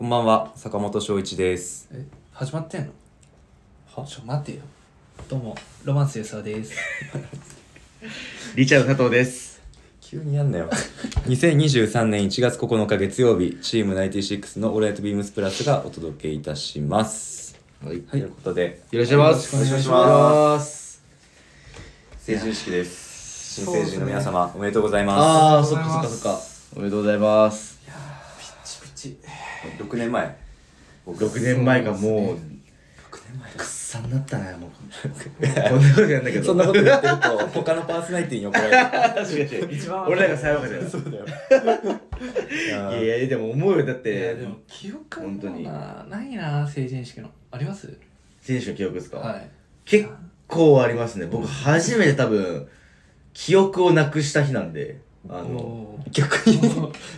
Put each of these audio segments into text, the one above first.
こんばんは、坂本翔一です。え始まってんの？は？ちょ待てよどうもロマンス吉沢です リチャード佐藤です。急にやんなよ。2023年1月9日月曜日、チーム96のオールナイトビームスプラスがお届けいたします。はい。ということで、よろしくお願いします。よろしくお願いします。成人式です。新成人の皆様、おめでとうございまああ、おめでとそっかそっかそっか。おめでとうございます。ピチピチす。6年前。6年前がもう、6年前くっさんなったね、もう。こんなことやんだけど。そんなこと言ってると、他のパーソナリティに怒られる。確かに。一番俺らが最後かじゃない。そうだよ。いやいや、でも思うよ。だっいやてで、も記憶本当にもなないな成人式のあります？選手の記憶ですか？はい結構ありますね。僕、初めて多分、記憶をなくした日なんで、あの、逆に、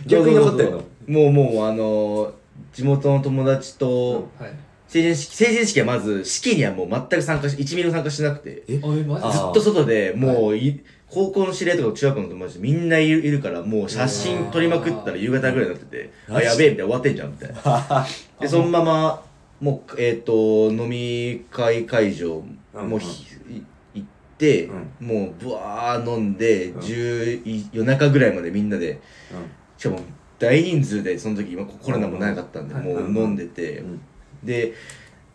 逆に残ってるの？もうもう、あの、地元の友達と、はい。成人式、成人式はまず、式にはもう全く参加し、1ミリも参加しなくて、ずっと外でもうい、高校の知り合いとか中学校の友達みんないるいるから、もう写真撮りまくったら夕方ぐらいになってて、うんあ、やべえみたいな終わってんじゃんみたいな。で、そのまま、もう、えっ、と、飲み会会場、うん。もうひ、い行って、もう、ぶわー飲んで、うん。10い夜中ぐらいまでみんなで、しかも大人数で、その時、今コロナもなかったんで、うんもう飲んでて、うん。で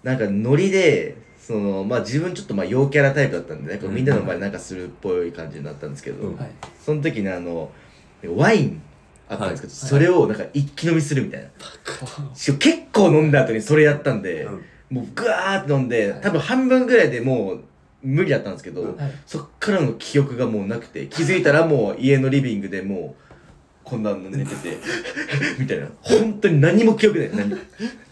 なんかノリでそのまあ自分ちょっとまあ陽キャラタイプだったんでなん。かみんなの前でなんかするっぽい感じになったんですけど、その時にあのワインあったんですけど、はい。それをなんか一気飲みするみたいな、結構飲んだ後にそれやったんで、もうグワーって飲んではい。多分半分ぐらいでもう無理だったんですけど、そっからの記憶がもうなくて気づいたらもう家のリビングでもうこんなの寝てて。みたいな。本当に何も記憶ない。何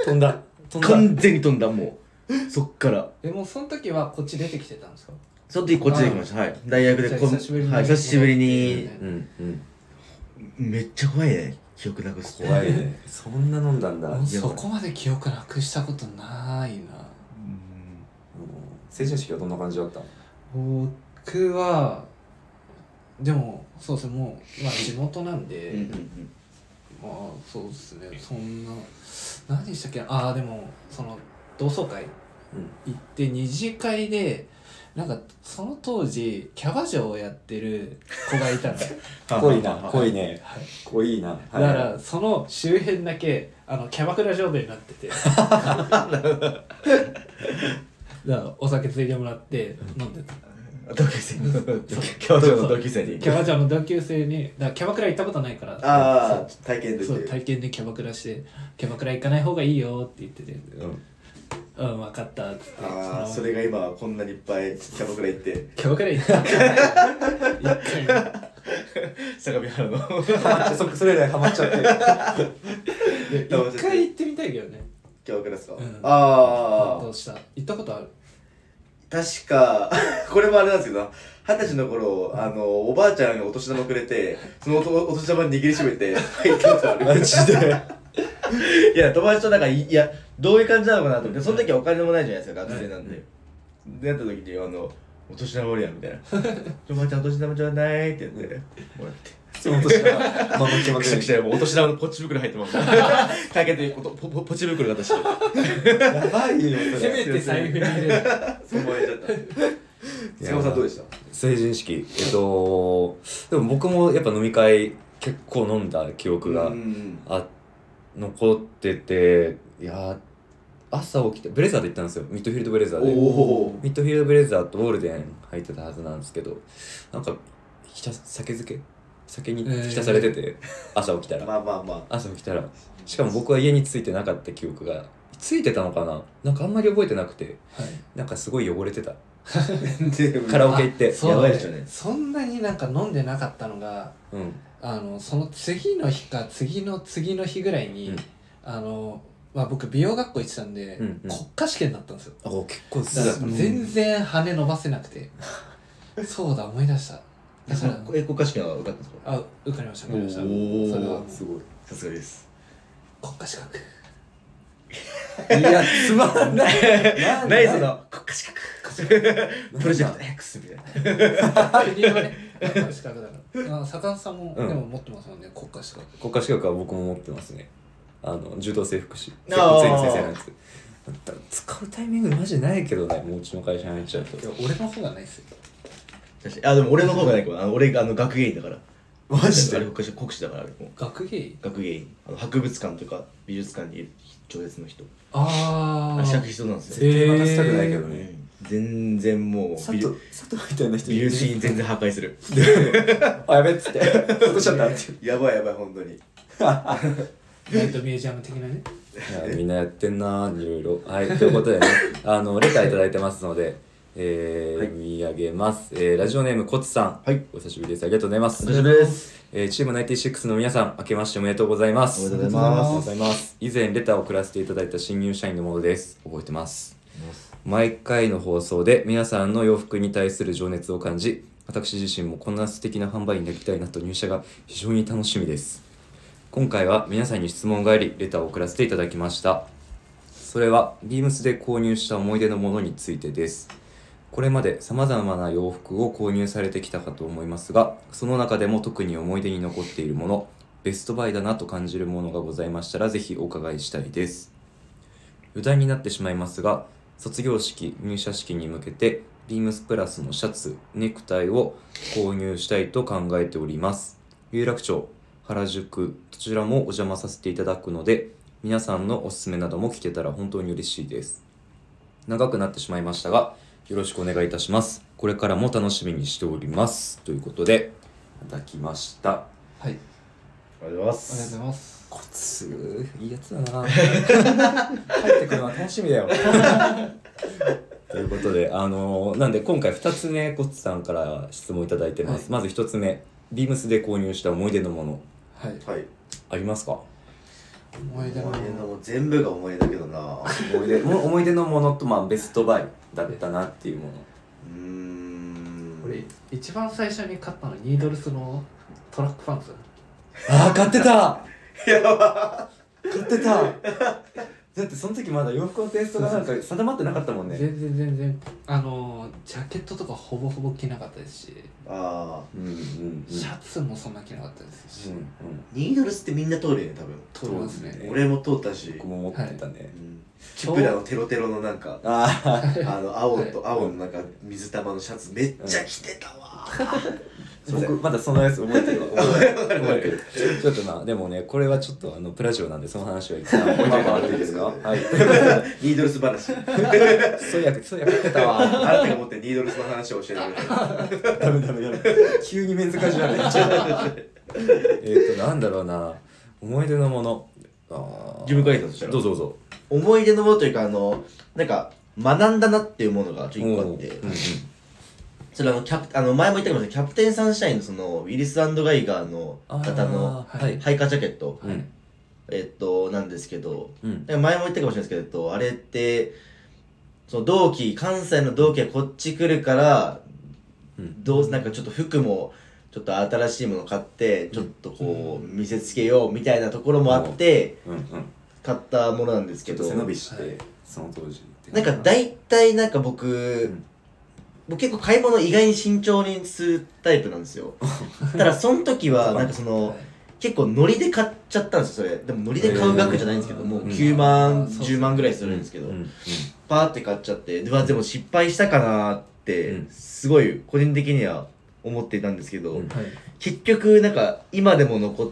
飛んだ。飛んだ。完全に飛んだもう。そっから。でもその時はこっち出てきてたんですか？その時こっちで来ました。はい。大学でじゃあこん久しぶりにはい、久しぶりに。うんうん。めっちゃ怖いね。記憶なくすって。怖いね。そんな飲んだんだ。もうそこまで記憶なくしたことないな。成人式はどんな感じだった？僕はでもそうですねもう、まあ、地元なんで、うんうんまあそうですねそんな何でしたっけああでもその同窓会行って二次会でなんかその当時キャバ嬢をやってる子がいたんですよ濃いな、はい濃いね。はい。濃いな。だからその周辺だけあのキャバクラ状態になってて。だからお酒ついてもらって飲んでた同級生京都の同級生に。キャバ嬢の同級生にだキャバクラ行ったことないから。ああ体験でそう体験でキャバクラしてキャバクラ行かない方がいいよって言ってて。うん。うん分かったって。ああのそれが今こんなにいっぱいキャバクラ行って。キャバクラ行った一回。相模原の。ハマそ、それ以来ハマっちゃって。で一回行ってみたいけどね。キャバクラですか、うん。ああどうした？行ったことある？確か これもあれなんですけど二十歳の頃あのおばあちゃんがお年玉くれてそのおお年玉握りしめて入ったことあるマジで。いや友達となんかいいやどういう感じなのかなと思ってその時はお金もないじゃないですか学生なんで、でなった時にあのお年玉おるやんみたいな「おばあちゃんお年玉ちょうだい」って言ってもらってその年から、守ってまくしゃくしゃもうお年玉のポチ袋入ってます。かけてポポポチ袋が私やばいよ、そせれ。めて財布に入れる。そう思えちゃった。塚本さんどうでした？成人式。えっと、でも僕もやっぱ飲み会結構飲んだ記憶がうん。あ、残ってて、いやー朝起きて、ブレザーで行ったんですよ。ミッドフィールドブレザーで。おミッドフィールドブレザーとゴールデン入ってたはずなんですけど、なんか、ひた酒漬け酒に浸されてて、朝起きたら。まあまあまあ。朝起きたら。しかも僕は家に着いてなかった記憶がついてたのかな？なんかあんまり覚えてなくて。はい。なんかすごい汚れてた。で？カラオケ行って。あそうやばいですよね。そんなになんか飲んでなかったのがうん。あのその次の日か次の次の日ぐらいに、うん。あの、まあ、僕美容学校行ってたんで、うんうん。国家試験だったんですよ。あ結構全然羽伸ばせなくて。そうだ思い出しただからえ国家試験は受かったんですか？あ受かりました受かりました。それは。すごい。さすがです。国家資格。いやつまんない。何その国家資格。プロジェクト X みたいな。国のね。国家資格だから。あ坂田さんも、うん。でも持ってますよね国家資格。国家資格は僕も持ってますね。あの柔道整復師。整復先生のやつだから使うタイミングマジないけどねもううちの会社に入っちゃうと。いや俺の方がないっすよ確かにあでも俺の方がないかもあの俺があの学芸員だから。マジで？あれ国士国士だからあれもう。学芸員？学芸員。あの博物館とか美術館にいる超絶の人。あああ資格必要なんですよ、えー。渡したくないけどね。うん全然もう美佐藤佐藤みたいな人美術品全然破壊する。あやべっつって。落としちゃったってやばいやばい本当に。ナイトミュージアム的なね。いやみんなやってんなーいろいろはいということでね。あのレターいただいてますのでえーはい。読み上げます、えーラジオネームコツさん。はい。お久しぶりです。ありがとうございます。お久しぶりです。えーチーム96の皆さん明けましておめでとうございます。おめでとうございありがとうますございます。以前レターを送らせていただいた新入社員のものです。覚えてます。毎回の放送で皆さんの洋服に対する情熱を感じ私自身もこんな素敵な販売員になりたいなと入社が非常に楽しみです。今回は皆さんに質問がありレターを送らせていただきました。それはビームスで購入した思い出のものについてですこれまで様々な洋服を購入されてきたかと思いますがその中でも特に思い出に残っているものベストバイだなと感じるものがございましたらぜひお伺いしたいです。余談になってしまいますが卒業式入社式に向けてビームスプラスのシャツネクタイを購入したいと考えております。有楽町原宿どちらもお邪魔させていただくので皆さんのおすすめなども聞けたら本当に嬉しいです。長くなってしまいましたがよろしくお願いいたします。これからも楽しみにしております。ということでいただきました。はい。ありありがとうございまがとうごすざいます。コツいいやつだな。帰ってくるのは楽しみだよ。ということであのなんで今回2つ目コツさんから質問いただいてます、まず1つ目ビームスで購入した思い出のもの。はい。はい。ありますか？思い出の。思い出のもう全部が思い出だけどな。思い出も思い出のものと、まあ、ベストバイだったなっていうもの。うーん。これ一番最初に買ったのニードルスのトラックパンツああ買ってた。やば。買ってた だってその時まだ洋服のテイストがなんか定まってなかったもんね。全然全然。あのジャケットとかほぼほぼ着なかったですし。あうんうんうん。シャツもそんな着なかったですし、うんうん。ーニードルスってみんな通るよね多分。通りますね。俺も通ったし。僕も持ってたね、うん。チプラのテロテロのなんかああ あの青と青のなんか水玉のシャツめっちゃ着てたわ 僕まだそのやつ覚えてるわ。覚えてる。ちょっとなでもねこれはちょっとあのプラジオなんでその話は一旦置いといてもら。っていいですか？はい。ニードルス話。そうやそうやってたわ。あなたが持ってるニードルスの話を教えてくれダメダメダメ。急にメンズカジュアルになっちゃうえっとなんだろうな。思い出のもの。自分から言ったとしたら？どうぞどうぞ。思い出のものというかあのなんか学んだなっていうものがちょっと一個あってそれあのキャプあの前も言ったかもしれない。キャプテンサンシャインのそのウィリスガイガーのあ方のーはいハイカージャケット。うん。えっとなんですけど。うん。前も言ったかもしれないですけどえっとあれってその同期関西の同期がこっち来るからうん。どうなんかちょっと服もちょっと新しいもの買ってちょっとこう見せつけようみたいなところもあってうん。うん。買ったものなんですけど。ちょっと背伸びして、はいその当時な。んか大体なんか僕、ん僕結構買い物意外に慎重にするタイプなんですよ。ただその時はなんかその、はい結構ノリで買っちゃったんですよそれ。でもノリで買う額じゃないんですけど、えーもううん。9万、あーそうそう。10万ぐらいするんですけど、パーって買っちゃってではでも失敗したかなって、うん。すごい個人的には思っていたんですけど、結局なんか今でも残っ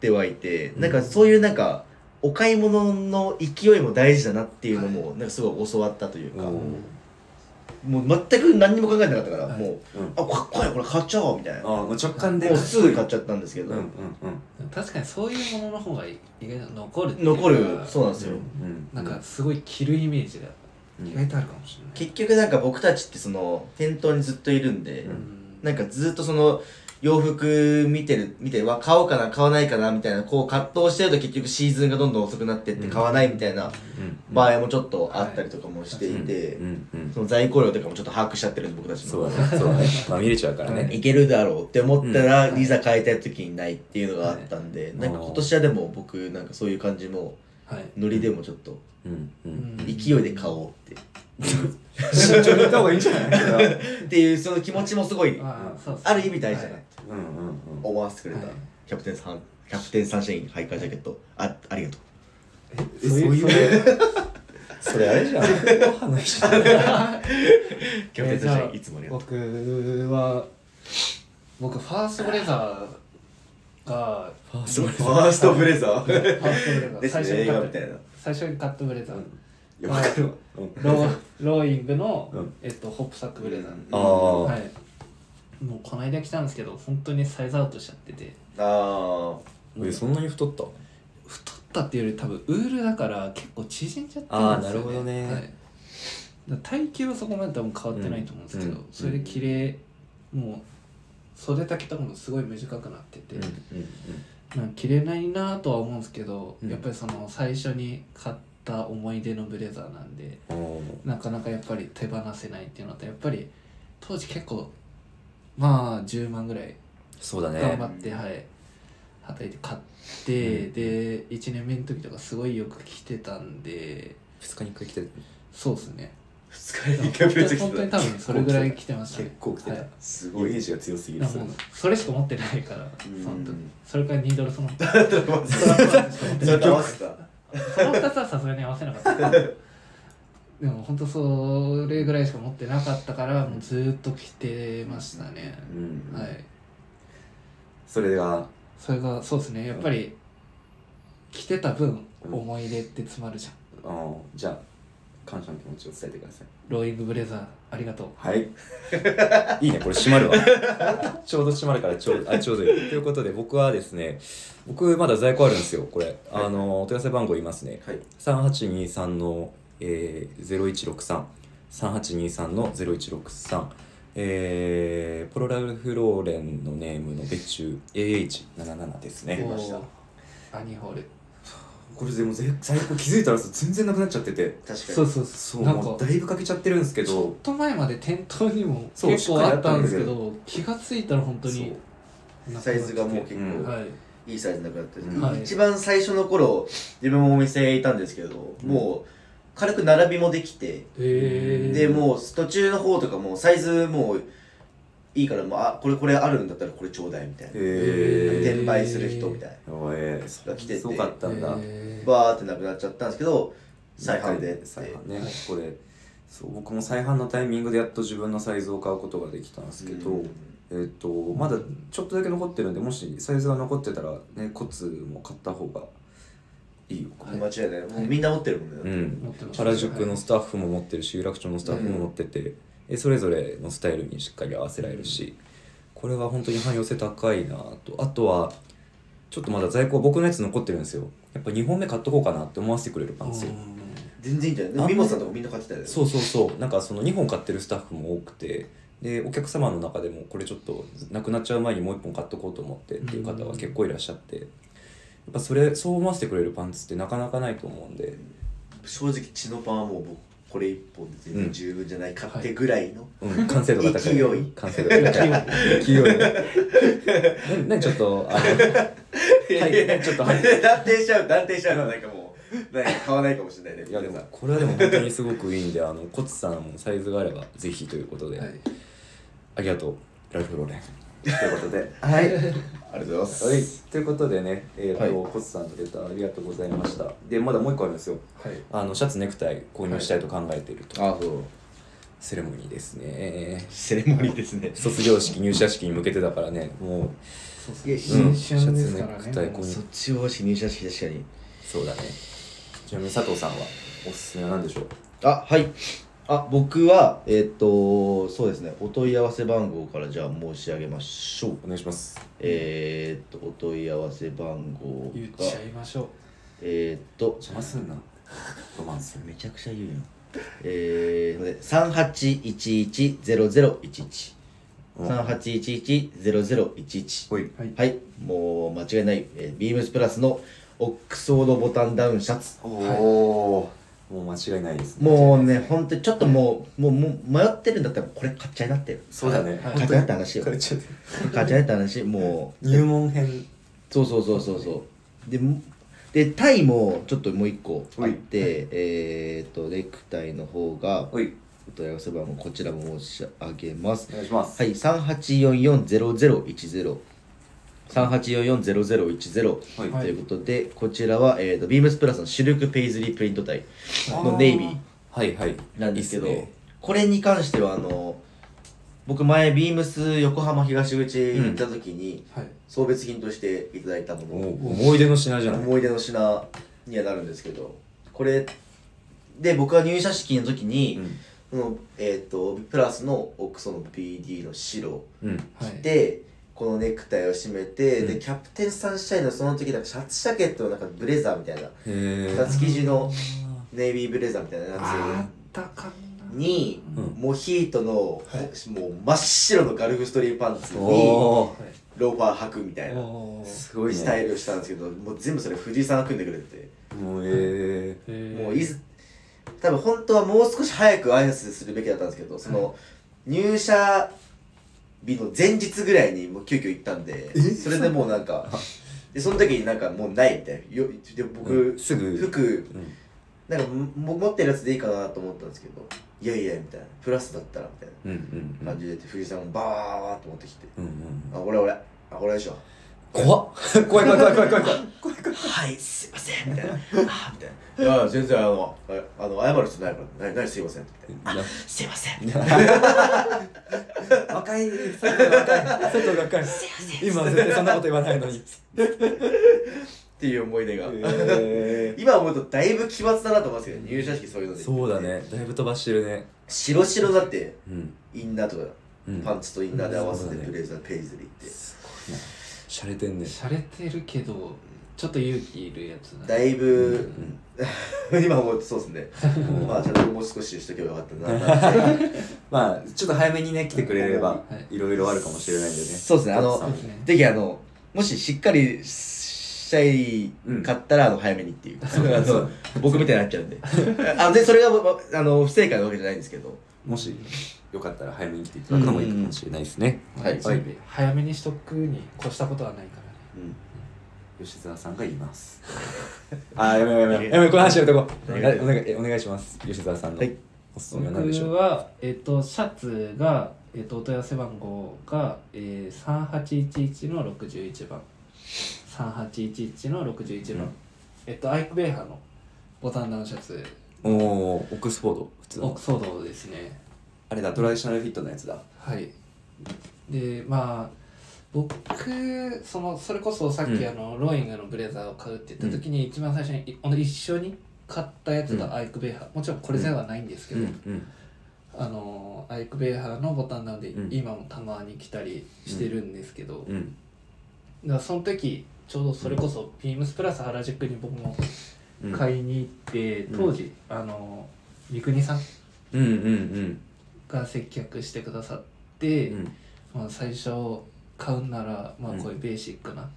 てはいて、うん。なんかそういうなんかお買い物の勢いも大事だなっていうのもなんかすごい教わったというか、うんもう全く何にも考えてなかったから、はい。もううん。あかっこいいこれ買っちゃおうみたいな。ああもう直感でもうすぐ買っちゃったんですけど、うんうんうん。確かにそういうものの方が意外と残るっていうか。残るそうなんですよ、うんなんかすごい着るイメージがうん。意外とあるかもしれない、結局なんか僕たちってその店頭にずっといるんで、うん。なんかずっとその洋服見てる見てわ買おうかな買わないかなみたいなこう葛藤してると結局シーズンがどんどん遅くなってってうん。買わないみたいなうん。場合もちょっとあったりとかもしていて、その在庫量とかもちょっと把握しちゃってるんで僕たちのそうだね。そうだね。まあ見れちゃうからね。いけるだろうって思ったら、うん。いざ買いたい時にないっていうのがあったんで、なんか今年はでも僕なんかそういう感じもはい。ノリでもちょっと勢いで買おうって、慎重に言った方がいいんじゃない？っていうその気持ちもすごいある意味大事だなはい思わせてくれた、はい。キャプテンさんキャプテンサンシャインハイカージャケット。あありがとう。えそういう？それあれじゃん。ご飯の日じゃんキャプテンサンシャインいつもありがとう。僕は僕ファーストブレザーがファーストブレファーストブレザー。ファーストブレザー。ですね。最初に買った映画みたいな最初に買ったブレザー、いやわかるわ。うんローローイングの、うん。えっと、ホップサックブレザー、ああ、はいもうこの間来たんですけど本当にサイズアウトしちゃってて。あえそんなに太った？太ったっていうより多分ウールだから結構縮んじゃってるんですよ、ね、あーなるほどね。はい、体型はそこまで多分変わってないと思うんですけど、うんうん。それで綺麗もう袖丈とかもすごい短くなってて、うんうんなん。か着れないなとは思うんですけど、うん。やっぱりその最初に買った思い出のブレザーなんでなかなかやっぱり手放せないっていうのとやっぱり当時結構まあ10万ぐらいそうだね。頑張って、はい。働いて買って、うん。で1年目の時とかすごいよく着てたんで。2日に1回来てる。そうですね。2日に1回ブレザー本当に着てた多分それぐらい着てましたね。結構来てた、はい。すごいイメージが強すぎる。いやもうそれしか持ってないからうん。その時。それから2ドルそのその それと合わせた。2つはさすがに合わせなかったでも本当それぐらいしか持ってなかったからもうずーっと着てましたね。うんはい。それが？それがそうですね。やっぱり着てた分うん思い出って詰まるじゃん。あーじゃあ感謝の気持ちを伝えてください。ローイングブレザーありがとう。はい。いいね、これ閉まるわ。ちょうど閉まるからちょうあちょうどいい。ということで、僕はですね、僕まだ在庫あるんですよ、これ。あの、お問い合わせ番号言いますね。はい。3823の、えー、0163。3823の0163。えー、ポロラルフローレンのネームの別注 AH77 ですね。アニホール。これでもぜ在庫気づいたら全然なくなっちゃってて。確かに。そうそうそ、そううなんかだいぶかけちゃってるんですけちょっど、と前まで店頭にもそう結構あったんですけど気がついたら本当にサイズがもう結構、うん。はい。いいサイズなくなってる、うん。はい。一番最初の頃自分もお店いたんですけど、うん。もう軽く並びもできて、えー、でもう途中の方とかもうサイズもういいからもうあこれこれあるんだったらこれちょうだいみたいな、えー、転売する人みたいおえー、が来ててすごかったんだ、バーってなくなっちゃったんですけど再販で。再販ね、はいこれ。そう僕も再販のタイミングでやっと自分のサイズを買うことができたんですけど、うん。えっ、とまだちょっとだけ残ってるんでもしサイズが残ってたらねコツも買った方がいいよ間違いない。もうみんな持ってるもんね、うん。原宿のスタッフも持ってるし有楽町のスタッフも持ってて、えそれぞれのスタイルにしっかり合わせられるしこれは本当に汎用性高いなと。あとはちょっとまだ在庫僕のやつ残ってるんですよ。やっぱ2本目買っとこうかなって思わせてくれるパンツよ。全然いいんじゃない？であんまもミモさんとかみんな買ってたよね。そうそうそう。なんかその2本買ってるスタッフも多くてでお客様の中でもこれちょっとなくなっちゃう前にもう1本買っとこうと思ってっていう方は結構いらっしゃって。やっぱそれそう思わせてくれるパンツってなかなかないと思うんで正直血のパンはもう僕これ一本で全然十分じゃないかってぐらいの、うん、完成度が高い。勢い完成度が高い。勢い。な、な、ちょっと、あの、はい、ちょっと、はい。断定しちゃう断定しちゃうのはなんかもうなんか買わないかもしれないねいや、でもこれはでも本当にすごくいいんで、あの、コツさんもサイズがあれば、ぜひということで、はいありがとう、ラルフローレン。ということで、はい。ありがとうございます、はい、ということでね、えーとはい。コツさんのレターありがとうございました。で、まだもう一個あるんですよ。はい。あの、シャツ、ネクタイ購入したいと考えていると。あそう。セレモニーですね。セレモニーですね。卒業式、入社式に向けてだからね、もう、そうですからシャツネクタイねもうこ卒業式入社式確かに。そうだね。ちなみに佐藤さんはおすすめは何でしょう？あはいあ僕はえーっとそうですね。お問い合わせ番号からじゃあ申し上げましょう。お願いします。えーっとお問い合わせ番号が。言っちゃいましょう。えーっと邪魔すんな。ロマンス。めちゃくちゃ言うやん。えー、38110011うん38110011ほい。はい。はい。もう間違いない、えー、ビームスプラスのオックスフォードボタンダウンシャツ。おおー、もう間違いないですね。もうね本当にちょっともうもうもう迷ってるんだったらこれ買っちゃいなってそうだね。はい買っちゃいなって話よ買っちゃって買っちゃいなって話もう入門編。そうそうそうそうそうでもでタイもちょっともう一個あって、えっ、とネクタイの方が。お問い合わせ番号こちらも申し上げますお願いします。はい、38440010 38440010はい。ということで、こちらは、えー、とビームスプラスのシルクペイズリープリント体のネイビー。はいはい。なんですけどいいっすね。これに関してはあの僕前ビームス横浜東口行った時に、はい。送別品としていただいたもの、お思い出の品じゃない。思い出の品にはなるんですけどこれで僕は入社式の時に、そのえっ、とプラスのオクソの PD の白うん。うんはいでこのネクタイを締めて、うん。でキャプテンサンシャインのその時なんかシャツジャケットのなんかブレザーみたいな。へえ二つ生地のネイビーブレザーみたいなやあったかつに、うんモヒートの、はいもう真っ白のガルフストリームパンツにローファー履くみたいな。すごいねスタイルをしたんですけどもう全部それ藤井さんが組んでくれてて。もうえへー。もういず多分本当はもう少し早く挨拶するべきだったんですけどその、入社日の前日ぐらいにもう急遽行ったんでそれでもうなんかでその時になんかもうないみたいな。よで僕、うん。すぐ。服うん。なんかも持ってるやつでいいかなと思ったんですけどいやいやみたいな。プラスだったらみたいな感じで藤井さんもバーッと持ってきて。うんうん「あ俺俺あこれでしょ」怖っ。怖い怖い怖い怖い怖い。怖いはい、すいません、みたいな。あーみたいな。いや、全然、あの、ああの、謝る必要ないから、な、なにすいません、みたいな。あ、すいません。若い佐藤が若い。佐藤が若い今は絶対そんなこと言わないのに。っていう思い出が。へ 今思うとだいぶ奇抜だなと思いますけど、入社式そういうのーで。そうだね。だいぶ飛ばしてるね。白白だって、うん。インナーとか、うん。パンツとインナーで合わせてブレザー、ペイズリーって。すごいなしゃれてんね洒落てるけどちょっと勇気いるやつだだいぶ、うん 今思うとそうですね。う んまあ、ちゃんともう少ししとけばよかったななって。まあちょっと早めにね来てくれればはいいろいろあるかもしれないんでねそうですね、あのぜひあの、もししっかりしたいかったら、あの、早めにっていう。あの僕みたいになっちゃうんで。あで、それが、わあの、不正解なわけじゃないんですけど。もし？よかったら早めに来ていただくのもいいかもしれないですね。はい。はい。早めにしとくに越したことはないからね。うん。吉沢さんが言います。あーやめやめ やめこの話やめとこう。お願いお願いお願いします。吉沢さんのはい。おすすめは何でしょう。僕は、えっとシャツが、えっとお問い合わせ番号が、えー、3811の61番3811の61番、うん。えっとアイクベーハーのボタンダウンシャツ。おおーオックスフォード普通の。オックスフォードですねあれだトラディショナルフィットのやつだ。はい。でまあ僕そのそれこそさっき、うん。あのローイングのブレザーを買うって言った時に、一番最初にいあの一緒に買ったやつうん。がアイクベーハ。ーもちろんこれではないんですけど、うん。あのアイクベーハーのボタンなんで、うん。今もたまに着たりしてるんですけど、だかうん。らその時ちょうどそれこそビームスプラス原宿に僕もうん買いに行って、うん。当時あの三國さん？うんうんうんが接客してくださって、うん。まあ、最初買うなら、まあ、うん。こういうベーシックな、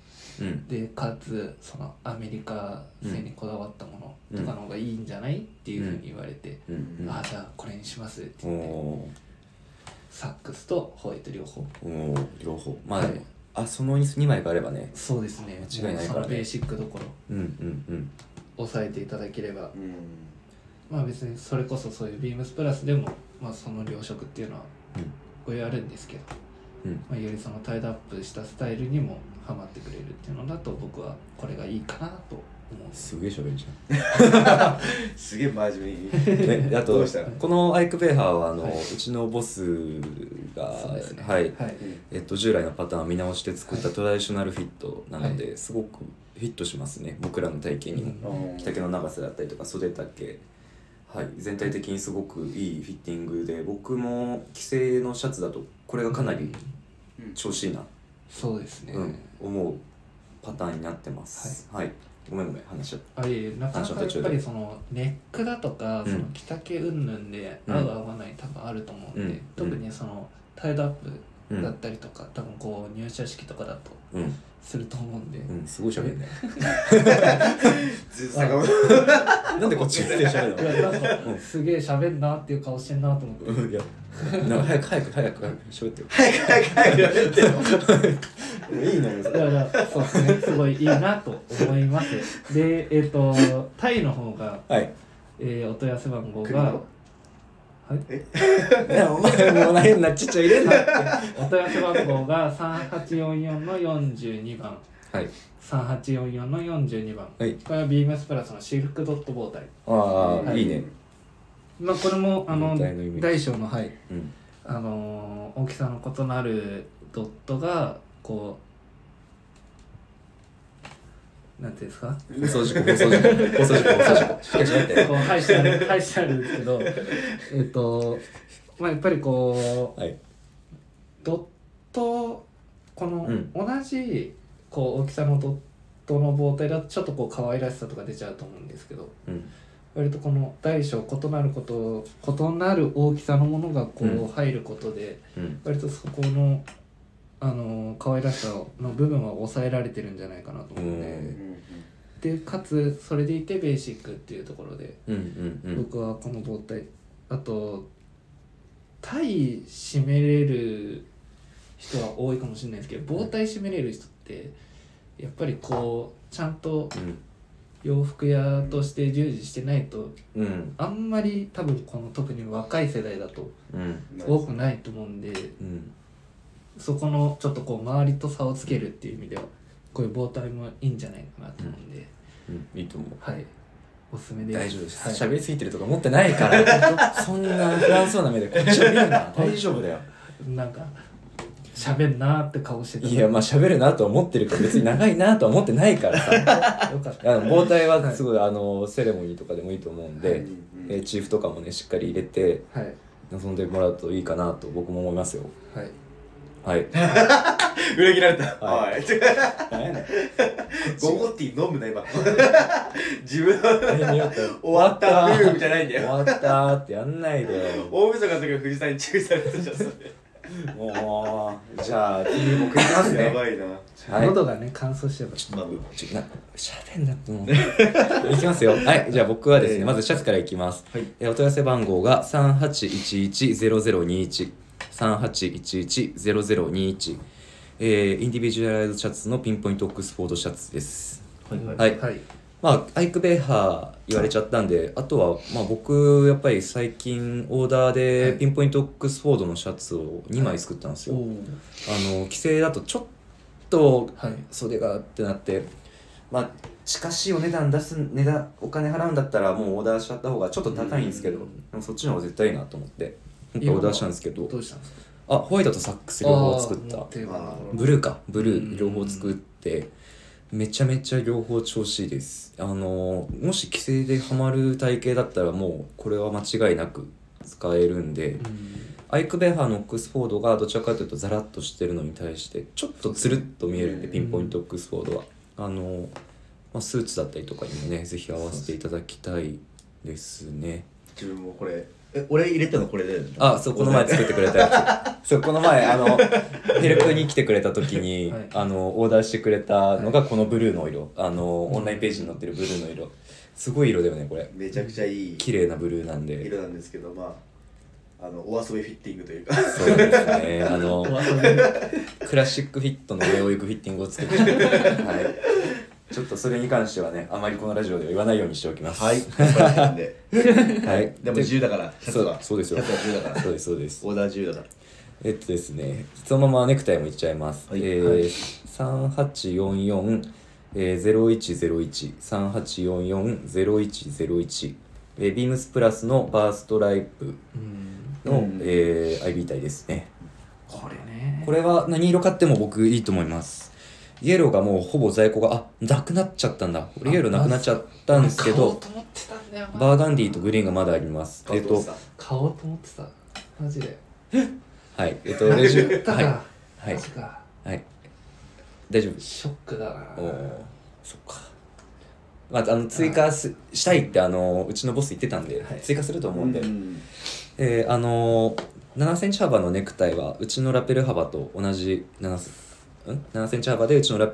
うん。でかつそのアメリカ製にこだわったものとかの方がいいんじゃないっていうふうに言われて、うん。うん。ああじゃあこれにしますってお言っておサックスとホワイト両方。ーおー両方。まあはい。あその2枚があればね。そうですね。間違いないからね。もうそのベーシックどころ。うんうんうん。押さえていただければ。うん。まあ別にそれこそそういうビームスプラスでも、まあ、その両色っていうのはごあるんですけど、うん。まあ、よりそのタイドアップしたスタイルにもハマってくれるっていうのだと僕はこれがいいかなと思うす。すげえ喋るじ すげえ真面目に。ゃ んねあとこのアイクベーハーはあの、はい。うちのボスがね。はい。はい。えっと、従来のパターンを見直して作ったトラディショナルフィットなので、すごくフィットしますね。僕らの体型にも、うん。着丈の長さだったりとか袖丈はい全体的にすごくいいフィッティングで僕も既製のシャツだとこれがかなり調子いいな、そうですね、うん思うパターンになってます。はい、ごめんごめん話しちゃっあいえなかなかやっぱりそのネックだとか、うん。その着丈云々でうん合う合わない多分あると思うんで、うん。特にそのタイドアップうんだったりとか、多分こう入社式とかだとたうん。すると思うんで、うん。すごい喋るね。ずっと坂本。なんでこっち来て喋るいやなんかすげえ喋んなっていう顔してんなと思って、のいや。なんか早く早く早く早く喋ってよ。早く早く早くやめてよ。いいのよ。それだからそうですね。すごいいいなと思います。でえっ、とタイの方が、はい。えーお問い合わせ番号がはい。お前もうなっちゃっちゃ入れんなって。お問い合わせ番号が3844の42番。はい。3844の42番。はい。これはビームスプラスのシルクドットボータイ。ああ、はい。い、いね。まあこれもあの大小のはい。うん。あのー大きさの異なるドットがこうなんていうんですか？放送事故放送事故放送事故放送事故。しっかりしろってこう配してある配してあるんですけどえっとまあやっぱりこうはい。ドットこのうん。同じこう大きさのドットの棒体だとちょっとこう可愛らしさとか出ちゃうと思うんですけどうん。割とこの大小異なること異なる大きさのものがこうん。う入ることで、うん。割とそこのあの可愛らしさの部分は抑えられてるんじゃないかなと思うので、でかつそれでいてベーシックっていうところで、僕はこの棒体あとタイ締めれる人は多いかもしれないですけど棒体締めれる人ってやっぱりこうちゃんとうん。洋服屋として従事してないとうん。あんまり多分この特に若い世代だとうん。多くないと思うんでうんそこのちょっとこう周りと差をつけるっていう意味ではこういう棒体もいいんじゃないかなと思うんで、うん。いいと思う。はい。おすすめです。大丈夫です。はい。喋、りすぎてるとか持ってないから そんな不安そうな目でこっちを見るな大丈夫だよ。なんか喋んなーって顔してたいやまあ喋るなとは思ってるから別に長いなとは思ってないからさ。よかった。あの包帯はすごい、あのセレモニーとかでもいいと思うんで、はい。えーチーフとかもねしっかり入れてはい。臨んでもらうといいかなと僕も思いますよ。はいはい。裏切られた。ははい。何やねん。ゴゴティー飲むな今。自分の。終わった？ビューじゃないんだよ終わったーってやんないで。よ大晦日の時は藤さんに注意されたじゃんそれ。もうじゃあ次僕行きますね。やばいな。はい。喉がね乾燥してばまあ。ちょってもういきますよはいじゃあ僕はですね、えーまずシャツからいきます、はい。えーお問い合わせ番号が38110021 38110021えー、インディビジュアライズシャツのピンポイントオックスフォードシャツです。はいはい。はい。はい。まあアイク・ベイハー言われちゃったんであとはまあ僕やっぱり最近オーダーではい。ピンポイントオックスフォードのシャツを2枚作ったんですよ、おあの規制だとちょっとはい。袖がってなってまあ近しいお値段出す値段お金払うんだったらもうオーダーしちゃった方がちょっと高いんですけど、うん。でもそっちの方が絶対いいなと思って今回オーダーしたんですけど。どうしたんですか？あホワイトとサックス両方作った。ブルーか。ブルうん。ー両方作ってめちゃめちゃ両方調子いいです。あのもし規制でハマる体型だったらもうこれは間違いなく使えるんで、うん。アイク・ベハーのオックスフォードがどちらかというとザラッとしてるのに対してちょっとつるっと見えるんでうん。ピンポイントオックスフォードは。あの、まあ、スーツだったりとかにもねぜひ合わせていただきたいですね。自分もこれえ俺入れたのこれで。あそうこの前作ってくれたやつ。そうこの前あのヘルプに来てくれた時に、はい。あのオーダーしてくれたのがこのブルーの色。あのオンラインページに載ってるブルーの色。すごい色だよねこれ。めちゃくちゃいい綺麗なブルーなんで。色なんですけどまああのお遊びフィッティングというか。そうですね。あの クラシックフィットの上を行くフィッティングを作って、はい、ちょっとそれに関してはねあまりこのラジオでは言わないようにしておきます。はい。はい。でも自由だからシャツそうは。そうですよ。シャツは自由だから。そうですそうです。オーダー自由だから。えっとですねそのままネクタイもいっちゃいます、はい。えはい。ー、3844えー、0101 3844-0101えー、ビームスプラスのバーストライプうんの、うん。えー、IB 体ですね。これね。これは何色買っても僕いいと思いますイエローがもうほぼ在庫があなくなっちゃったんだ。俺イエローなくなっちゃったんですけどバーガンディとグリーンがまだあります。えっと買おうと思ってた。マジで。はいえっとレジュはいはい。はい。大丈夫ショックだな。おおそっか。まあ、あの追加すしたいってあのうちのボス言ってたんで、はい。追加すると思うんで、んえーあの7センチ幅のネクタイはうちのラペル幅と同じ7セん？7センチ幅でうちのラ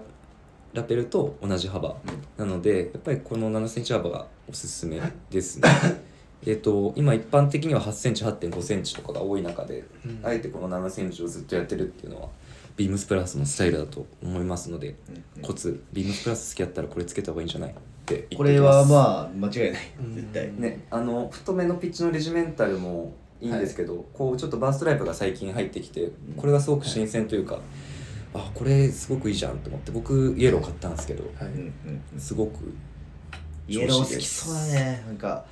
ラペルと同じ幅。なのでやっぱりこの7センチ幅がおすすめですね。えっと今一般的には8センチ8 5センチとかが多い中で、うん。あえてこの7センチをずっとやってるっていうのはビームスプラスのスタイルだと思いますので、コツ。ビームスプラス好きやったらこれつけた方がいいんじゃないって言ってきます。これはまあ間違いない。うん。絶対。ねあの太めのピッチのレジメンタルもいいんですけど、こうちょっとバーストライプが最近入ってきてこれがすごく新鮮というか、あこれすごくいいじゃんと思って僕イエロー買ったんですけどはい。すごくイエロー好きそうだねなんか。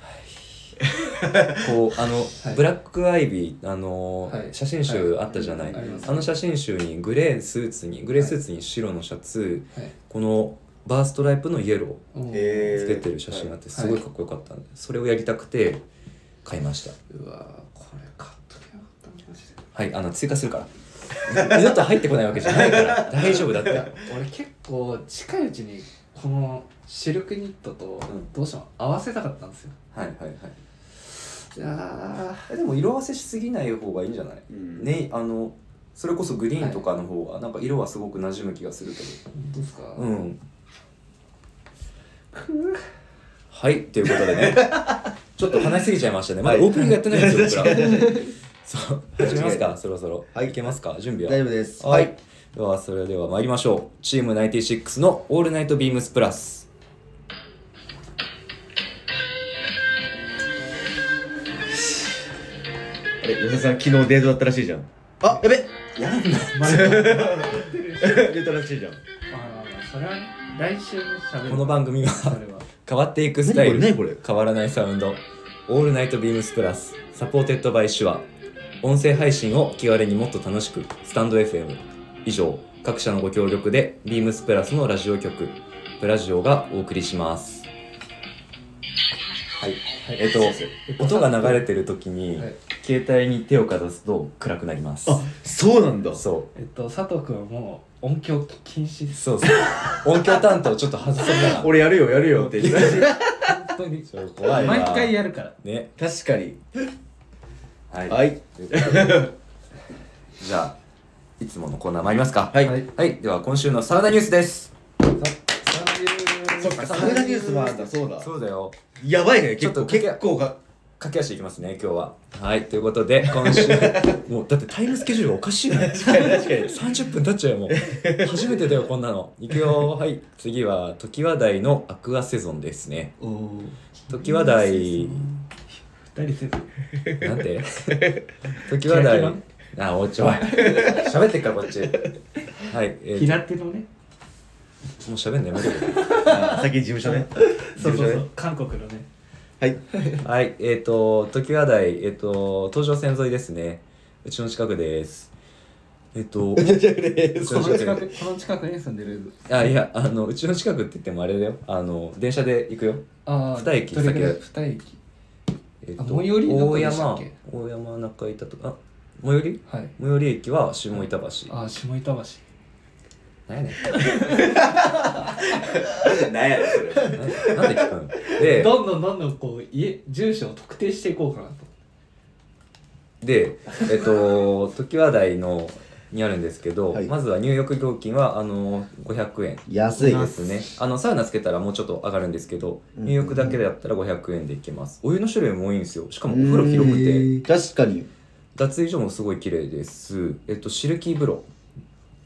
こうあの、はい。ブラックアイビーあの、はい。写真集あったじゃない、はいあの写真集にグレースーツにグレースーツに白のシャツ、はい。このバーストライプのイエローつけてる写真があってすごいかっこよかったんで、それをやりたくて買いました。うわこれ買っときゃよかったマジで。はいあの追加するから 二度と入ってこないわけじゃないから。大丈夫だって。俺結構近いうちにこのシルクニットとうん。どうしても合わせたかったんですよ。はいはいはい。いやえでも色合わせしすぎない方がいいんじゃない、うん。ねあのそれこそグリーンとかの方がなんか色はすごく馴染む気がするけど、ー本当ですか？うん。くはいということでね。ちょっと話しすぎちゃいましたね。まだオープニングやってないんですよ僕らそう。始めますかそろそろ。はい。いけますか？準備は。大丈夫です。はい、ではそれでは参りましょう。チーム96の「オールナイトビームスプラス」あれ吉田さん昨日デートだったらしいじゃん。あやべやんな。デートらしいじゃん。まあまあまあそれはね来週ね喋るこの番組は変わっていくスタイル。変わらないサウンド「オールナイトビームスプラス」 supported by SHURE。音声配信を気軽にもっと楽しく。スタンド FM 以上。各社のご協力でビームスプラスのラジオ局。プラジオがお送りします。はい、えっと音が流れてる時に、はい。携帯に手をかざすと暗くなります。あそうなんだ。そえっと佐藤君はもう音響禁止です。うそうそう。音響担当ちょっと外そうかな 俺やるよやるよって言って。本 当に。怖いな毎回やるから。ね。確かに。はい、はい。じゃあいつものコーナー参りますか。はい。はい。はい、では今週のサウナニュースです。そっかサウナニュースもあるんだ。そうだ。そうだよ。やばいね。ちょっと結構結構が駆け足いきますね今日は。はいということで今週 もうだってタイムスケジュールがおかしいよね。確かに確かに。30分経っちゃうよもう。初めてだよこんなの。いくよ。はい次は常盤台のアクアセゾンですね。おお常盤台。二人せずなんて？常盤台。あおちょい。喋ってっからこっち。はいえー、平手のね。もう喋んのやめてくれ。先事務所ね。そう。そうそ事務所ねう。韓国のねはい。はい、えっ、と、常盤台、えっ、と、東上線沿いですね。うちの近くです。えっ、と、この近くこの近くに住んでる。あ、いや、あの、うちの近くって言ってもあれだよ。あの、電車で行くよ。あ二駅先。二駅。えっ、あ最寄りどこ大山でしたっけ、大山中板とか、あ、最寄り？はい。最寄り駅は下板橋。あ下板橋。なんやねん。何やねんそれ。な なんで聞くの？で、どんどんどんどんこう家住所を特定していこうかなと。で、えっと、常盤台のにあるんですけど、はい。まずは入浴料金はあの500円。安いでですすね。あのサウナつけたらもうちょっと上がるんですけど、うん。入浴だけだったら500円でいけます。お湯の種類も多いんですよ。しかもお風呂広くて。て確かに。脱衣所もすごい綺麗です。えっとシルキー風呂。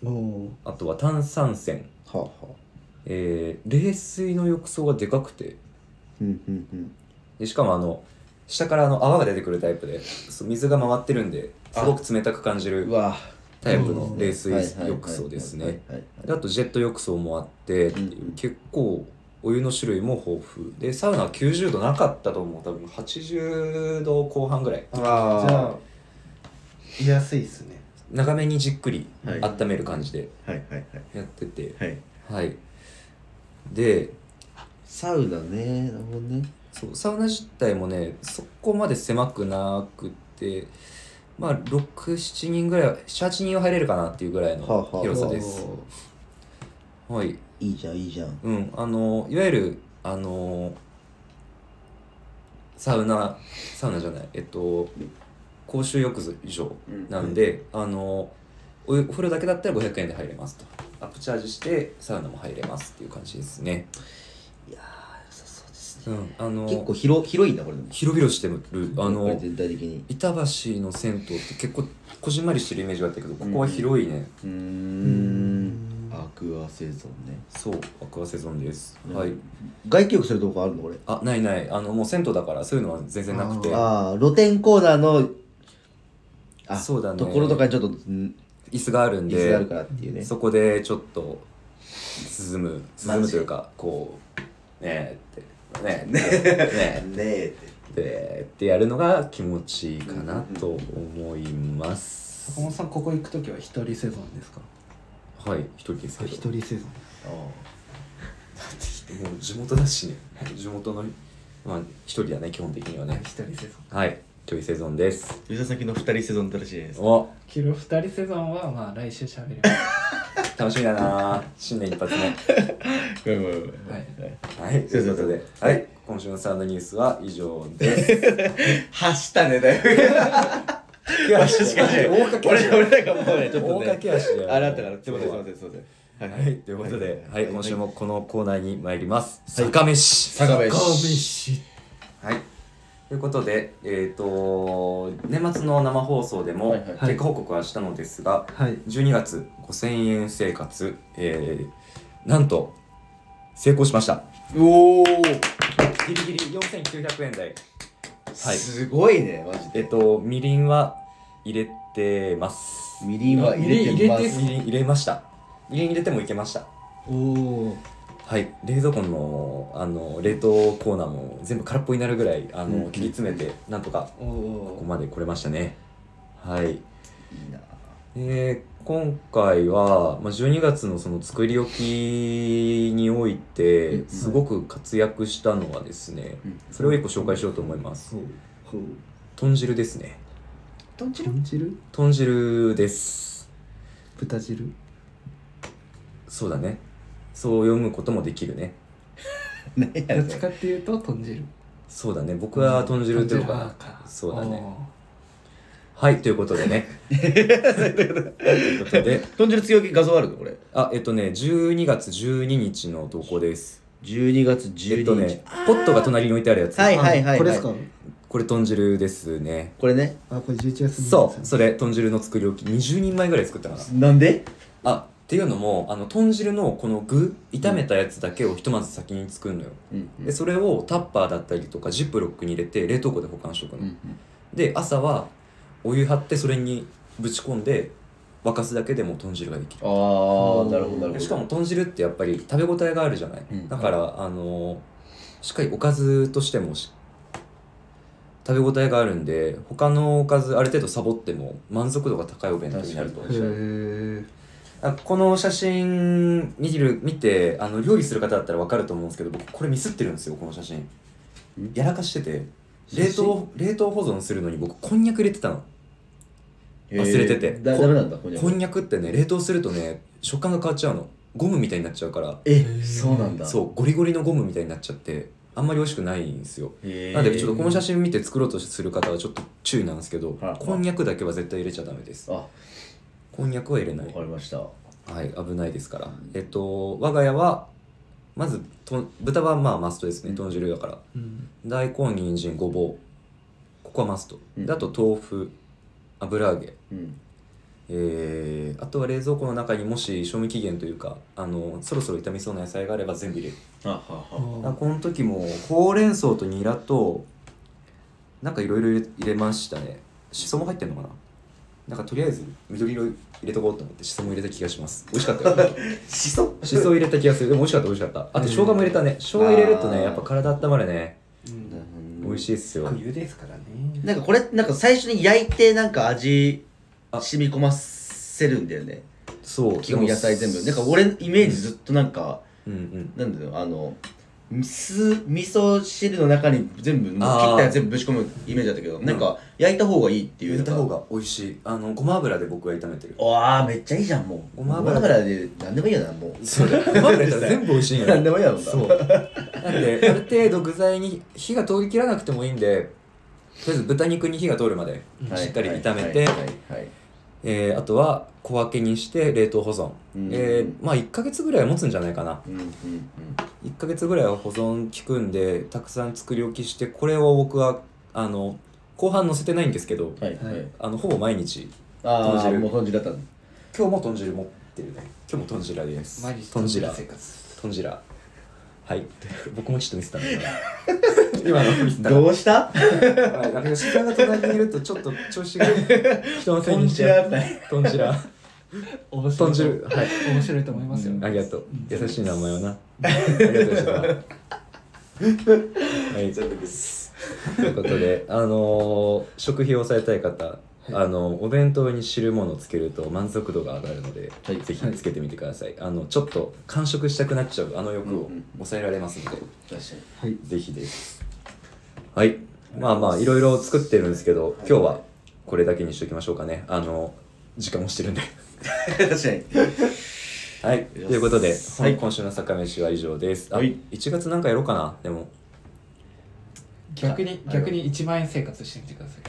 おおあとは炭酸泉。はあはあえー冷水の浴槽がでかくて。うんうんうん。でしかもあの下からあの泡が出てくるタイプでそう水が回ってるんですごく冷たく感じるうわ。タイプの冷水はいはいはい浴槽ですねはいはいはい。であとジェット浴槽もあってっていううん結構お湯の種類も豊富でサウナは90度なかったと思う。多分80度後半ぐらい。じゃあやすいっすね。長めにじっくりはい。温める感じであはいはい。やってて。はいはい。はいでサウナねなるほどね。そうサウナ自体もねそこまで狭くなくてまあ67人ぐらい78人は入れるかなっていうぐらいのはあはあ広さです。はい。いいじゃんいいじゃん。うんあのいわゆるあのサウナサウナじゃないえっと公衆浴場なんで、あのお湯お風呂だけだったら500円で入れますとアップチャージしてサウナも入れますっていう感じですね。いやー良さそうですね。うんあの結構広広いんだこれでも。広々してるあこれの全体的に。板橋の銭湯って結構こじんまりしてるイメージがあったけどここは広いね、うーん。アクアセゾンね。そうアクアセゾンです、うん。はい。外気浴するとこあるのこれ？あないない。あのもう銭湯だからそういうのは全然なくて。ああ露天コーナーのあそうだね。ところとかにちょっとん？椅子があるんで椅子があるからっていうね。そこでちょっと涼む涼むというかこうねえってねえねねえねえって。ってやるのが気持ちいいかなと思います、坂本さんここ行く時は一人セゾンですか？はい一人ですけど。一人セゾン。もう地元だしね。地元のまあ一人だね基本的にはね。一人セゾン。はいちょいセゾンです。吉田先の二人セゾンだらしいです。お。キル二人セゾンはまあ来週喋ります。楽しみだな。新年一発目。ごめんごめんごめん。はい。はい。ということではい。今週のサウンドニュースは以上です。走ったねだいぶ手足確かに大掛け足俺俺なんかもうねちょっと大掛けね足であれあったから。すいませんすいませんすいません。はい、ということで、はい、今週もこのコーナーに参ります。はい。坂飯。坂飯。飯。はい。ということで、えっ、と、年末の生放送でもはいはい結果報告はしたのですが、はい12月5000円生活、えー、なんと、成功しました。おおギリギリ4900円台。はいすごいねマジでえっ、と、みりんは入れてます。みりんは入れてますみりん入れました。みりん入れてもいけました。おおはい、冷蔵庫のあの冷凍コーナーも全部空っぽになるぐらいあの、うん。切り詰めてなんとかおここおまで来れましたね。はい。いえー今回は、まあ、12月のその作り置きにおいてうん。すごく活躍したのはですねうん。それを一個紹介しようと思います。豚汁ですね。豚汁？豚汁？豚汁です。豚汁？そうだね。そう読むこともできるねどっちかっていうと豚汁。そうだね。僕は豚汁っていうか。そうだね。はいということでね。ということで豚汁強気画像あるのこれ？あえっとね12月12日の投稿です。12月えっ12日、とねポットが隣に置いてあるやつ、はいはいはいはい。これですか？これ豚汁ですね。これね。あこれ11月そうそれ豚汁の作り置き。20人前ぐらい作ったかな。なんで？あっていうのもあの豚汁のこの具炒めたやつだけをひとまず先に作るのよ。うんでそれをタッパーだったりとかジップロックに入れて冷凍庫で保管しとくの、うんで朝はお湯張ってそれにぶち込んで沸かすだけでもう豚汁ができる。ああなるほどなるほど。でしかも豚汁ってやっぱり食べ応えがあるじゃない、うん。だからあのしっかりおかずとしてもし食べ応えがあるんで他のおかずある程度サボっても満足度が高いお弁当になると確へえあこの写真見る見てあの料理する方だったら分かると思うんですけど僕これミスってるんですよこの写真。ん？やらかしてて。冷凍冷凍保存するのに僕こんにゃく入れてたの。忘れてて。こだダメなんだこんにゃく。こんにゃくってね冷凍するとね食感が変わっちゃうの。ゴムみたいになっちゃうから。えそうなんだ。そうゴリゴリのゴムみたいになっちゃってあんまり美味しくないんですよ。へー。なのでちょっとこの写真見て作ろうとする方はちょっと注意なんですけどはいこんにゃくだけは絶対入れちゃダメです。あこんにゃくは入れなわいかりました。はい危ないですから。えっと我が家はまずと豚はまあマストですね。豚汁だから。うん。大根人参ごぼう。ここはマスト。うん。であと豆腐油揚げ。うん。えー、あとは冷蔵庫の中にもし賞味期限というかあのそろそろ傷みそうな野菜があれば全部入れる。あははあ。この時もほうれん草とニラとなんかいろいろ入れましたね。しそも入ってんのかななんかとりあえず緑色入れとこうと思ってしそも入れた気がします。美味しかったよ。しそしそ入れた気がする。でも美味しかった。美味しかったあと生姜も入れたね。生姜入れるとねやっぱ体温まるね。美味しいっすよ。冬ですからね。なんかこれなんか最初に焼いてなんか味あ。染み込ませるんだよね。そう。基本野菜全部。なんか俺イメージずっとなんか、うんうん。なんだよあの酢味噌汁の中に全部切ったやつ全部ぶち込むイメージだったけど、なんか焼いた方がいいっていう。入れた方が美味しい。あのごま油で僕は炒めてる。わあめっちゃいいじゃんもう。ごま油で。何でもいいよなもう。そうだごま油入れたら全部美味しいんよ何でもいいやろなそう。なんである程度具材に火が通りきらなくてもいいんでとりあえず豚肉に火が通るまではいしっかり炒めて。はいはいはいえーあとは小分けにして冷凍保存、うん。えーまあ1ヶ月ぐらいは持つんじゃないかな。うんうんうん。1ヶ月ぐらいは保存効くんでたくさん作り置きしてこれを僕はあの後半載せてないんですけどはいはい、はいあのほぼ毎日ああ豚汁。もう豚汁だったの今日も豚汁持ってるね。今日も豚汁です。毎日豚汁。生活。豚汁はい。僕もちょっと見せたんだけど今のどうした？はい。なんか吉田が隣にいるとちょっと調子が 人のせいにしちゃうトンチラ面白い。豚汁はい。面白いと思いますよ、ありがとう。優しい名前をな。ありがとう吉田 はい。全部です。ということで、あのー食費を抑えたい方、あのお弁当に汁物をつけると満足度が上がるので、はい。ぜひつけてみてください、あのちょっと完食したくなっちゃうあの欲をうんうん。抑えられますので、確かはい。ぜひです。はい。まあまあいろいろ作ってるんですけど今日はこれだけにしておきましょうかね。あの時間もしてるんで。に確かに。はい。ということで、はい。今週の酒飯は以上です。あ、はい。1月なんかやろうかなでも。逆に逆に1万円生活してみてください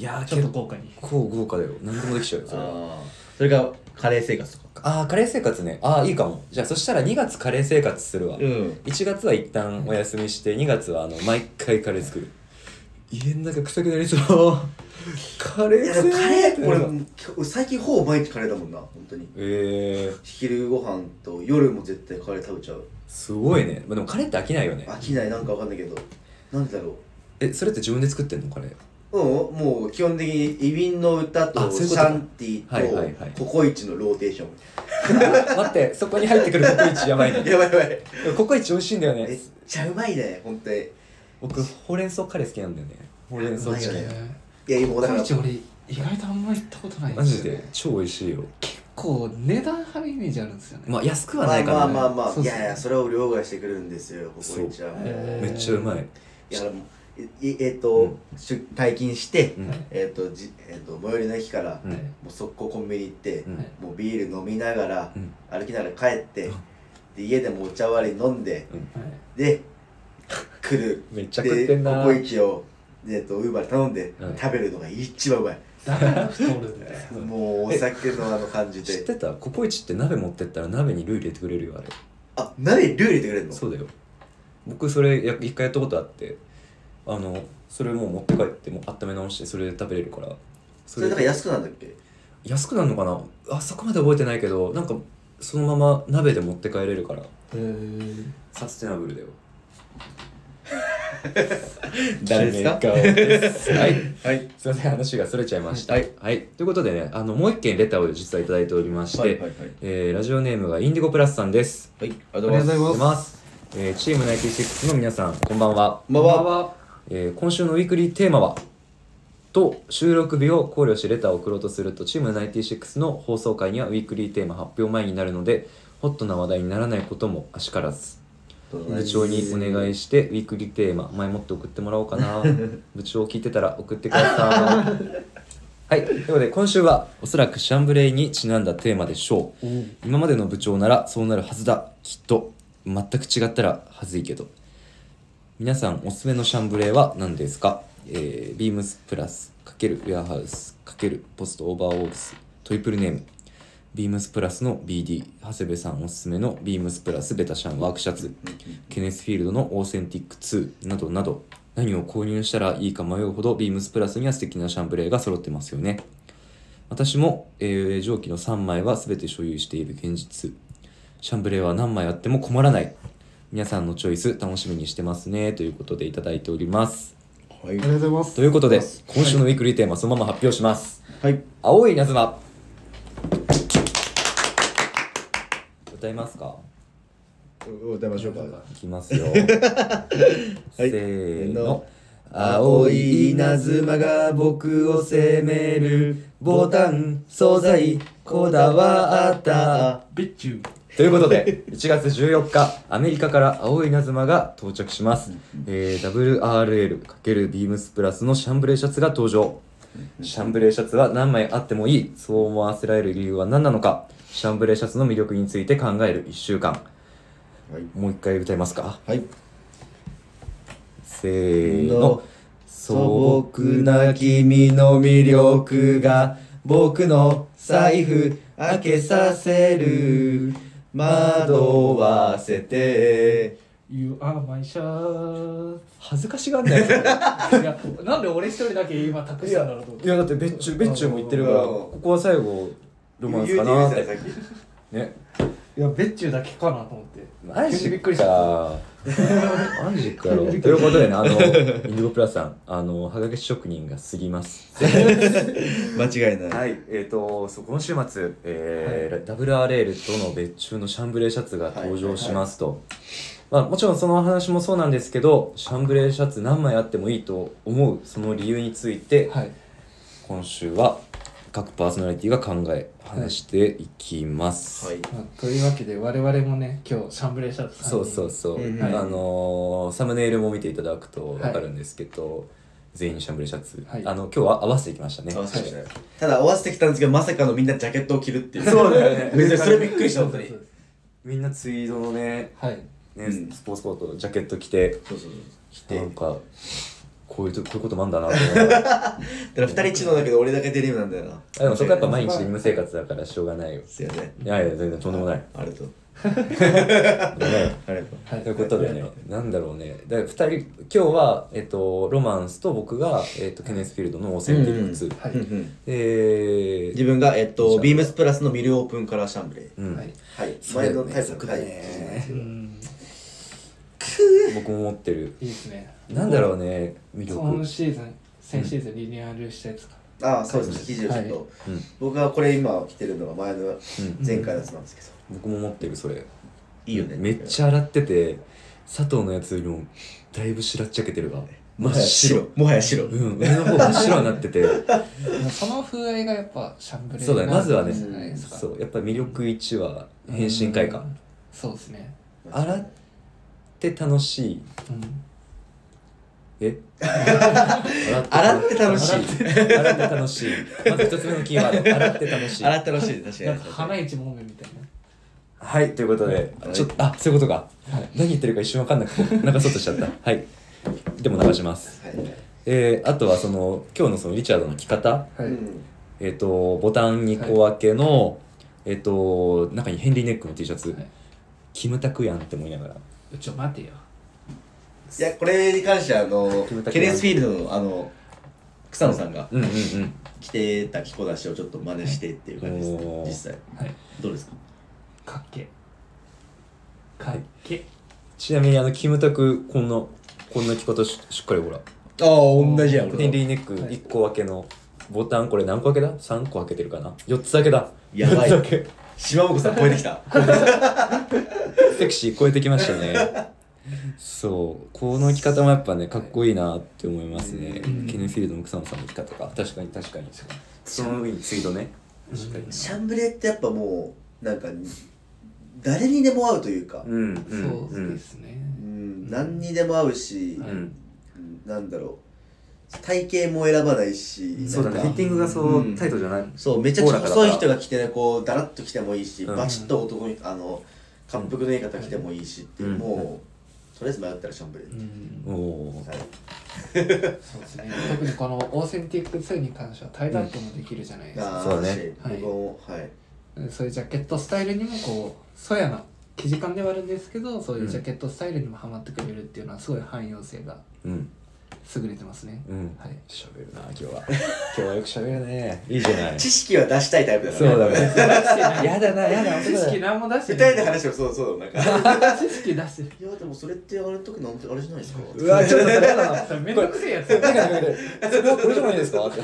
いやーちょっと豪華に。結構豪華だよ。何でもできちゃうよそれは。ああそれがカレー生活とか。ああカレー生活ね。ああいいかも。じゃあそしたら2月カレー生活するわ、ん。1月は一旦お休みして2月はあの毎回カレー作る。家の中臭くなりそう。カレーいやでもカレー俺俺俺最近ほぼ毎日カレーだもんな本当に。えー、昼ご飯と夜も絶対カレー食べちゃう。すごいね、まあ、でもカレーって飽きないよね。飽きないなんかわかんないけど。なんでだろえそれって自分で作ってんのカレーううんもう基本的にイビンの歌とシャンティとココイチのローテーション。待ってそこに入ってくるココイチやばいねやばいやばい。ココイチ美味しいんだよね。めっちゃうまいね本当に。僕ほうれん草カレー好きなんだよね。ほうれん草チキンいよねいやもうだからコイチ俺意外とあんまり行ったことないんマジでですよね超美味しいよ。結構値段張るイメージあるんですよね、まあ安くはまあないからね、まあまあまあ。いやいやそれを両替してくるんですよココイチは。もう。へめっちゃうまい、いやもういいえっ、と、うん。出退勤して、うん。えっ、とじえっ、と最寄りの駅から、うん。もう速攻コンビニ行って、うん。もうビール飲みながら、うん。歩きながら帰って、で家でもお茶割り飲んではいで来る。めっちゃ食ってんな。でココイチをでえっとウーバー頼んで、うん。食べるのが一番うまい、だから太るんだよもうお酒のあの感じで。知ってた？ココイチって鍋持ってったら鍋にルー入れてくれるよあれ。あ鍋ルー入れてくれるの？そうだよ。僕それや一回やったことあってあのそれもう持って帰ってもう温め直してそれで食べれるから。それなんか安くなんだっけ？安くなるのかな？あそこまで覚えてないけどなんかそのまま鍋で持って帰れるから。へえサステナブルだよ。誰ですか？はい。はい。すいません話がそれちゃいました。はい、ということでねあのもう一件レターを実はいただいておりまして、はいはいはい。えーラジオネームがインディゴプラスさんです。はい。ありがとうございます。ます、えーチーム96の皆さんこんばんは、こんばんはえー今週のウィークリーテーマはと収録日を考慮しレターを送ろうとするとチーム96の放送回にはウィークリーテーマ発表前になるのでホットな話題にならないこともあしからず。部長にお願いしてウィークリーテーマ前もって送ってもらおうかな。部長聞いてたら送ってください。はいということで今週はおそらくシャンブレイにちなんだテーマでしょう。今までの部長ならそうなるはずだ。きっと全く違ったらはずいけど皆さんおすすめのシャンブレーは何ですか、えー、ビームスプラス×ウェアハウス×ポストオーバーオークストリプルネーム。ビームスプラスの BD 長谷部さんおすすめのビームスプラスベタシャンワークシャツ。ケネスフィールドのオーセンティック2などなど。何を購入したらいいか迷うほどビームスプラスには素敵なシャンブレーが揃ってますよね。私も、えー上記の3枚は全て所有している現実。シャンブレーは何枚あっても困らない。皆さんのチョイス楽しみにしてますねということでいただいております。はい。ありがとうございます。ということで今週のウィークリーテーマそのまま発表します、はい青い稲妻歌いますか？歌いましょうか。いきますよ、はい。せーの。青い稲妻が僕を責めるボタン素材こだわった。ビッチューということで1月14日アメリカから青い稲妻が到着します、えー、WRL× ビームスプラスのシャンブレーシャツが登場。シャンブレーシャツは何枚あってもいい。そう思わせられる理由は何なのか。シャンブレーシャツの魅力について考える1週間。はい。もう一回歌いますか？はい。せーの。の。素朴な君の魅力が僕の財布開けさせる惑わせて。You are my shirt. 恥ずかしがんないいやなんで俺一人だけ今託したんだろうと思って。いやだって別注別注も言ってるからうん。ここは最後ロマンスかなって。ね。いやベッチューだけかなと思って。マジびっくりした。か マジかよ。ということでねあのインディゴプラスさんあのはがき職人が過ぎます。間違いない。はいえー、とそう今週末、えー WRL との別注のシャンブレーシャツが登場しますと、まあ、もちろんその話もそうなんですけどシャンブレーシャツ何枚あってもいいと思うその理由について、はい。今週は各パーソナリティが考え話していきます、はい。まあ、というわけで我々もね今日シャンブレーシャツそうそうそう、うんうん。あのーサムネイルも見ていただくと分かるんですけど、全員シャンブレーシャツ、はい。あの今日は合わせてきましたね。合わせてきたよただ合わせてきたんですけどまさかのみんなジャケットを着るっていう。そうだよね。別にそれびっくりした本当に。そうそうみんなツイードのねはい。ね、うんスポーツコートジャケット着てそうそうそう。着てなんかこういうとこういうこともあんだなと思いながらだから二人一度だけど俺だけデニムなんだよな。あでもそこはやっぱ毎日デニム生活だからしょうがないよ。すいませんいやいや全然とんでもない。ありがとう。とんでもないありがとう。はい。ということでね、なんだろうね、だから2人、今日は、えっと、ロマンスと僕が、えっと、ケネスフィールドのオーセンティックス。はい。え自分が、えっと、ビームスプラスのミルオープンカラーシャンブレー。うん。はい。はい。前のタイプのそこだね。うん僕も持ってる。いいですねなんだろうね、魅力。今シーズン先シーズンリニューアルしたやつか、ああ、そうですね。生地をちょっと、うん僕がこれ今着てるのが前のうん前回のやつなんですけど。僕も持ってる、それ。いいよね。めっちゃ洗ってて、佐藤のやつよりも、だいぶ白っちゃけてるわ。真っ白白。。もはや白。うん、上の方真っ白になってて。その風合いがやっぱシャンブレーそうだねまずはねじゃないですかそう、やっぱ魅力1は変身会か。そうですね洗って楽しい。うん。え？洗って楽しい。洗って楽しい。まず一つ目のキーワード。洗って楽しい。洗ってほしい、確かになんか。花一もめみたいな。はいということではい。ちょっとあそういうことか、何言ってるか一瞬分かんなくて流そうとしちゃった。はい。でも流します。はい。えー、あとはその今日のそのリチャードの着方。はい、うんえっ、とボタン2個分けの、えっ、と中にヘンリーネックの T シャツ、はい。キムタクやんって思いながらちょ待てよ。いや、これに関しては、あのキムタ、ク ケネスフィールドの、あの、草野さんがうんうんうん。着てた着こなしをちょっと真似してっていう感じですね。おー。実際。はい。どうですか？かっけ。かっけ。ちなみにあのキムタクこんなこんな着方ししっかりほら。ああ、同じやん、ヘンリーネック1個分けのボタン。これ何個分けだ ?3 個開けてるかな ?4 つだけだ。やばい。4つだけ島本さん超えてきた。セクシー超えてきましたね。そう。この着方もやっぱねかっこいいなって思いますね。うん。ケネフィールドの草野さんの着方。か確かに確かに。その上にツイートね。確かに。シャンブレーってやっぱもう、なんか、誰にでも合うというか、うんうんそうですね、うん、何にでも合うし、うん。なんだろう体型も選ばないしそうだね。なんか。フィッティングがそう、うん。タイトじゃない。そうめちゃくちゃ細い人が着てねこうダラッと着てもいいし、うん。バチッと男にあの滑腹のいい方着てもいいしっていう、うん。もうとりあえず迷ったらシャンブレー、うん。おおはい。そうですね。特にこのオーセンティック2に関してはタイドアップもできるじゃないですか、あーそうだね。し僕もはい。そういうジャケットスタイルにもこうそやな生地感ではあるんですけどそういうジャケットスタイルにもハマってくれるっていうのはすごい汎用性がうん優れてますね、うん。はい。喋るな今日は。今日はよく喋るね。いいじゃない。知識は出したいタイプだからそうだね。やだなやだ 知識何も出して二ない。人で話をそうそうなんか。知識出してる。いやでもそれってあれの時なんてあれじゃないですか。うわちょっとそれやだな。それめんどくせえやつなんかなこれじゃないですか？って。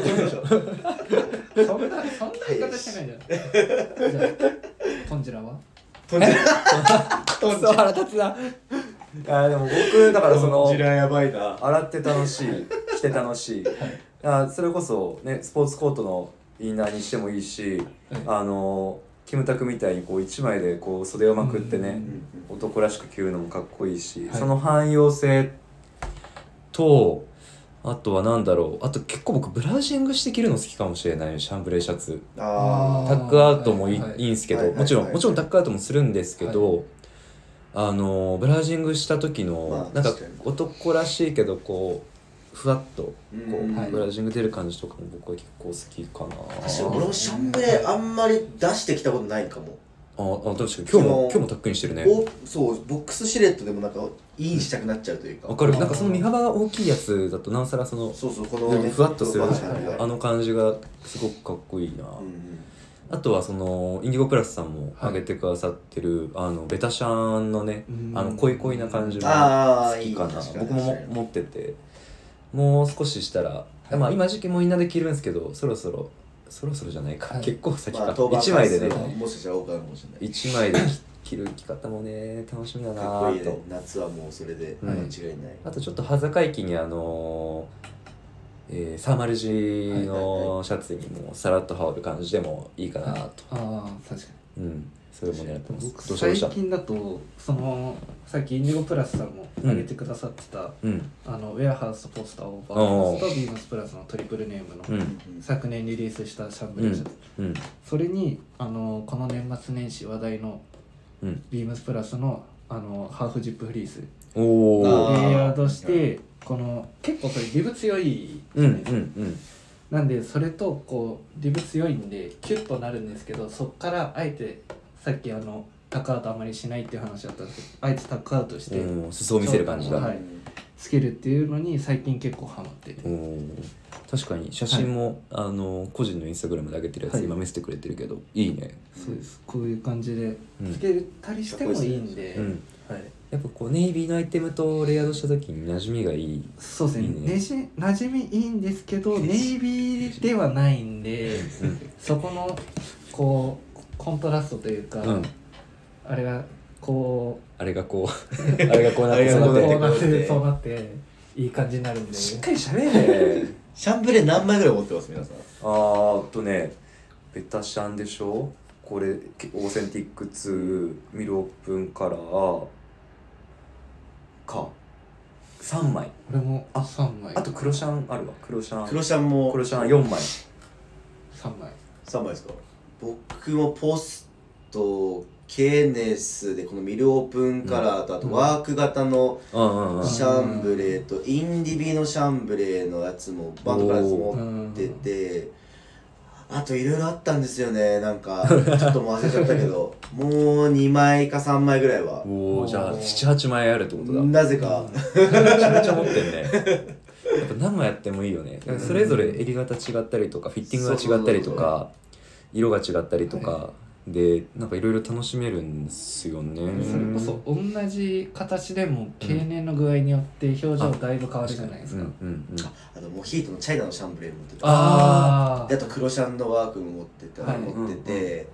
そんなそんな言い方してないじゃん。じゃあトンジラは？飛んでるそう腹立つな。い やでも僕だからそのジラやばいな。洗って楽しい着て楽しい。あそれこそねスポーツコートのインナーにしてもいいし、あのキムタクみたいにこう一枚でこう袖をまくってね、男らしく着るのもかっこいいし、はい。その汎用性とあとは何だろうあと結構僕ブラウジングして着るの好きかもしれない。シャンブレーシャツ。あタックアウトもいい,、はいはいいんすけど、はいはいもちろん、はいもちろんタックアウトもするんですけど、あのブラウジングした時の、まあなんか男らしいけどこうふわっとこう、ブラウジング出る感じとかも僕は結構好きかな。確かに俺もシャンブレーあんまり出してきたことないかも。ああ確かに。今日も今日もタックにしてるね。おそうボックスシルエットでもなんかインしたくなっちゃうというか。わかる。なんかその身幅が大きいやつだとなおさらそのそうそうこのふわっとするあの感じがすごくかっこいいな、うんうんあとはそのインディゴプラスさんも挙げてくださってる、あのベタシャンのねうん。あの恋恋な感じも好きかな。いい確かに。僕も持っててもう少ししたら、まあ今時期もみんなで着るんですけどそろそろそろそろじゃないか、はい。結構先か、まあ当番1枚でね。もしかしたら多くなるかもしれない。1枚で着着る着方もね楽しみだなと。ね。夏はもうそれでうん間違いない。あとちょっと端境期にあのーえーサーマル地のシャツにもさらっと羽織る感じでもいいかなと、ああ確かに。うん。それも狙ってます。僕最近だとそのさっきインディゴプラスさんも挙げてくださってた、うん。あのウェアハウスポスターオーバーハウスとビームスプラスのトリプルネームの、うん。昨年リリースしたシャンブレーシャツ、うん。それにあのこの年末年始話題のうん。ビームスプラスのあのハーフジップフリース。おおあー。レイヤードしてこの結構それリブ強いじゃないですか、なんでそれとこうリブ強いんでキュッとなるんですけどそっからあえてさっきあのタックアウトあまりしないっていう話だったんですけどあえてタックアウトしてうん裾を見せる感じだ、はい。つけるっていうのに最近結構ハマってて確かに写真も、あの個人のインスタグラムで上げてるやつ、はい。今見せてくれてるけどいいね。そうです。こういう感じでうん。つけたりしてもいいんで、うんはい、やっぱこうネイビーのアイテムとレイヤードした時に馴染みがいい。そうですね。いいね。ねじ馴染みいいんですけど ネイビーではないんでそこのこうコントラストというか、うん。あれがこあれがこう あれがこうなってあれがうそうなってこうなって。ねそうなっていい感じになるんで。しっかりしゃべれ シャンブレー何枚ぐらい持ってます皆さん？あーっとねベタシャンでしょ？これオーセンティック2ミルオープンカラーか。3枚。俺もあ3枚。あと黒シャンあるわ。黒シャン。黒シャンも。黒シャン4枚。3枚。3枚ですか？僕もポストケーネスでこのミルオープンカラーとあとワーク型のうんうんうん。シャンブレーとインディビのシャンブレーのやつもバンドからやつ持っててあといろいろあったんですよね。なんかちょっともう忘れちゃったけど。もう2枚か3枚ぐらいは。おおじゃあ78枚あるってことだ。めなぜか。ちゃめちゃ持ってんね。やっぱ何枚やってもいいよね。なんかそれぞれ襟型違ったりとかフィッティングが違ったりとか色が違ったりとかでなんかいろいろ楽しめるんですよね。それこそ同じ形でも経年の具合によって表情だいぶ変わるじゃないですか、うんうんうんあとモヒートのチャイナのシャンブレーも持ってたあであと黒シャンのワークも持ってた、はい。持ってて、うん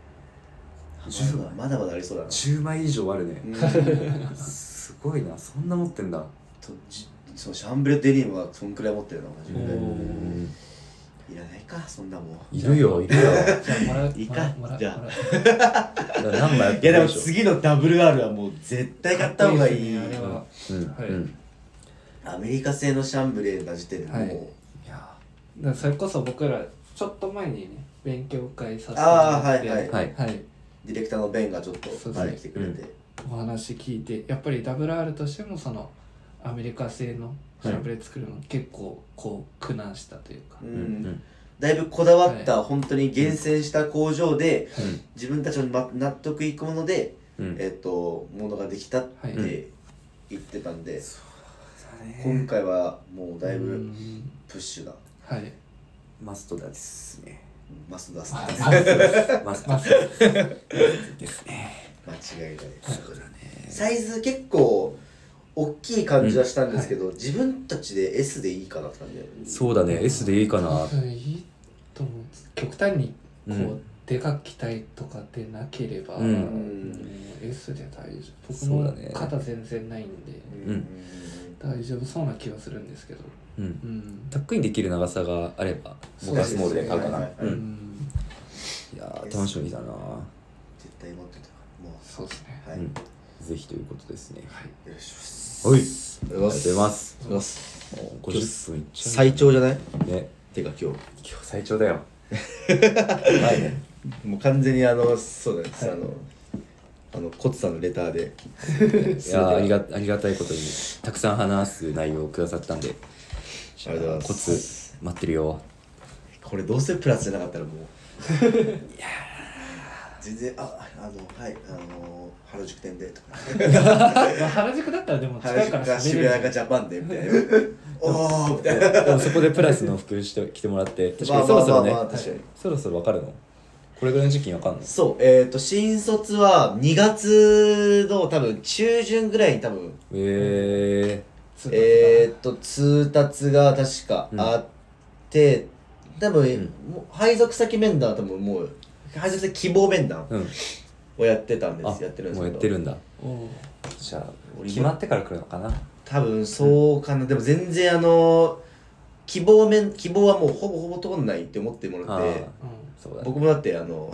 まだまだまだありそうだな、10枚以上あるね。うん。すごいなそんな持ってんだ。とじそのシャンブレデニムはそんくらい持ってるなマジでいらないかそんなもん。いるよいるよ。じゃあもらういいかもらうじゃあ。何枚やっいやでも次の WR はもう絶対買った方がいい。かっこいいですねあれは。うんはい。うんアメリカ製のシャンブレーな時点でも。う、はい。いやだからそれこそ僕らちょっと前にね勉強会させてもあーらってはいはい。はい。はい。ディレクターのベンがちょっとそうはい来てくれて、お話聞いてやっぱり WR としてもそのアメリカ製のシャンブレ作るの結構こう苦難したというか、ううんん。だいぶこだわった、本当に厳選した工場で、うん。自分たちのま納得いくもので、うん。えっとものができたってはい言ってたんで、だ今ね回はもうだいうぶん。プッシュだ。はい。マストだですね。マスダスあ間違マスト。ですね。いないそうだね。サイズ結構大きい感じはしたんですけど、自分たちで S でいいかなって感じでそうだね S でいいかな。多分いいと思う極端にこう、うんでかく着たいとかでなければ、うん。S で大丈夫。僕も肩全然ないんで、うん。大丈夫そうな気はするんですけど。うん。うん。タックインできる長さがあれば僕はスモールで買うかな。ねううん。んいやー楽しみだな。絶対持ってた。もそうですね。うはい、うん。ぜひということですね。はい。よろしくですはい。ありがとうございます。ありがとうございます。もう50分いっちゃう。最長じゃない？ね。てか今今日最長だよ。はいね。日もう完全にあのそうです、あのあのコツさんのレターで。い。やーありがありがたいことにたくさん話す内容をくださったんで。ありがとうございます。コツ待ってるよ。これどうせプラスじゃなかったらもう。いや全然ああのはいあの原宿店でとか。まあ原宿だったらでも近原宿いからか渋喋れる谷かジャパンでみたいな。おおみたいな。でもそこでプラスの服して着てもらって 確かまあにそろそろね。まあまあまあ確かに。そろそろ分かるの？これぐらいの時期にわかんないそうえっ、と新卒は2月の多分中旬ぐらいに多分え通達がえっ、と通達が確かあって、多分、んもう配属先面談は多分もう配属先希望面談ー、うん。をやってたんであすやってるんですもうやってるんだ。じゃあ決まってから来るのかな？多分そうかな、でも全然あの希望面希望はもうほぼほぼ通んないって思ってもらってそうだね。僕もだってあの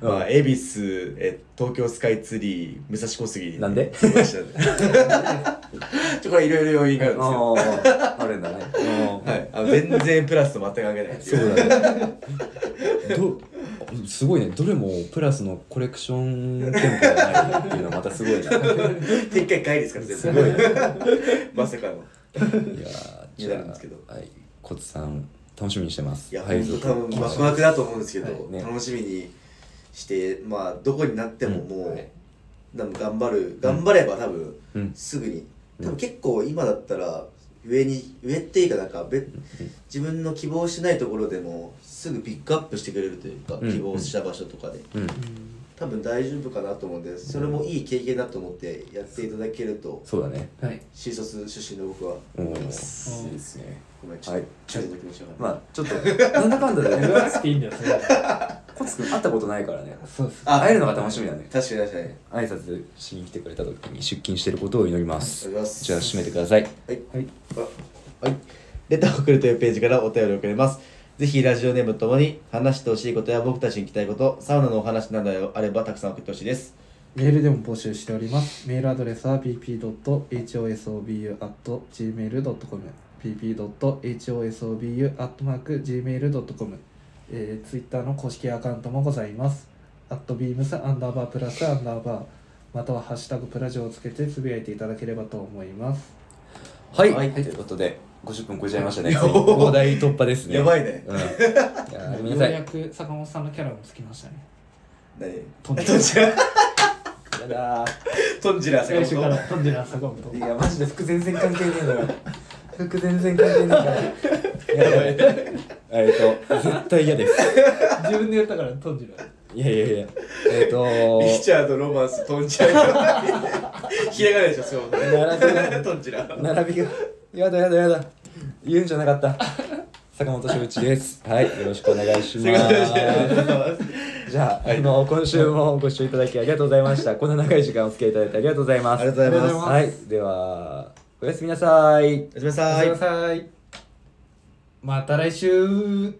まあ恵比寿え東京スカイツリー武蔵小杉。になんで？ちょこれいろいろ要因があるんですよあーあるんだね。はい。あの全然プラスと全く関係ない。そうだね。どすごいね。どれもプラスのコレクション店舗じゃないっていうのはまたすごいな。展開会ですから全部すごいね。まさかの。いやーになるんですけど。はい。コツさん楽しみにしてます。いや本当多分ワクワクだと思うんですけど、はい。ね。楽しみにしてまあどこになってももう、はい。多分頑張る頑張れば多分うん。すぐに。うん。多分結構今だったら上に上っていうかなんか別自分の希望しないところでもすぐピックアップしてくれるというか、うん。希望した場所とかで。うん。多分大丈夫かなと思うんでそれもいい経験だと思ってやっていただけるとそうだね。はい。新卒出身の僕は。思いますですねごめんちょっはい。とチャレンジの気持ちがまあちょっとなんだかんだで。言わなくていいんだよそれ。コツくん会ったことないからね。そうですあ会えるのが楽しみだね。確かに確かに。挨拶しに来てくれた時に出勤してることを祈ります。がとうございます。じゃあ締めてください。はい。はい。あはい。レターを送るというページからお便りをくれます。ぜひラジオネームともに話してほしいことや僕たちに聞きたいこと、サウナのお話などあればたくさん送ってほしいです。メールでも募集しております。メールアドレスは bp.hosobu.gmail.com bp.hosobu.gmail.com えー、ツイッターの公式アカウントもございます。アットビームスアンダーバープラスアンダーバーまたはハッシュタグプラジオをつけてつぶやいていただければと思います。はい、はい。ということで50分超えちゃいましたね。よ大台突破ですね。やばいね。うん、いようやく坂本さんのキャラもつきましたね。何？トンジラ。やだトンジラ最初から坂トンジラ坂本。ーい。やマジで服全然関係ねえのよ服全然関係ねえから。やばい。えっと絶対嫌です。自分で言ったからトンジラ。いやいやいや。えっ、とリチャード・ロマンストンジラひらがなでしょそう。並びが。トンジラ並びが。やだやだやだ。言うんじゃなかった。坂本翔一です。はいよろしくお願いします。じゃあ,、あの今週もご視聴いただきありがとうございました。こんな長い時間お付き合いいただいてありがとうございます。ありがとうございます。はいではおやすみなさい。おやすみなさい。また来週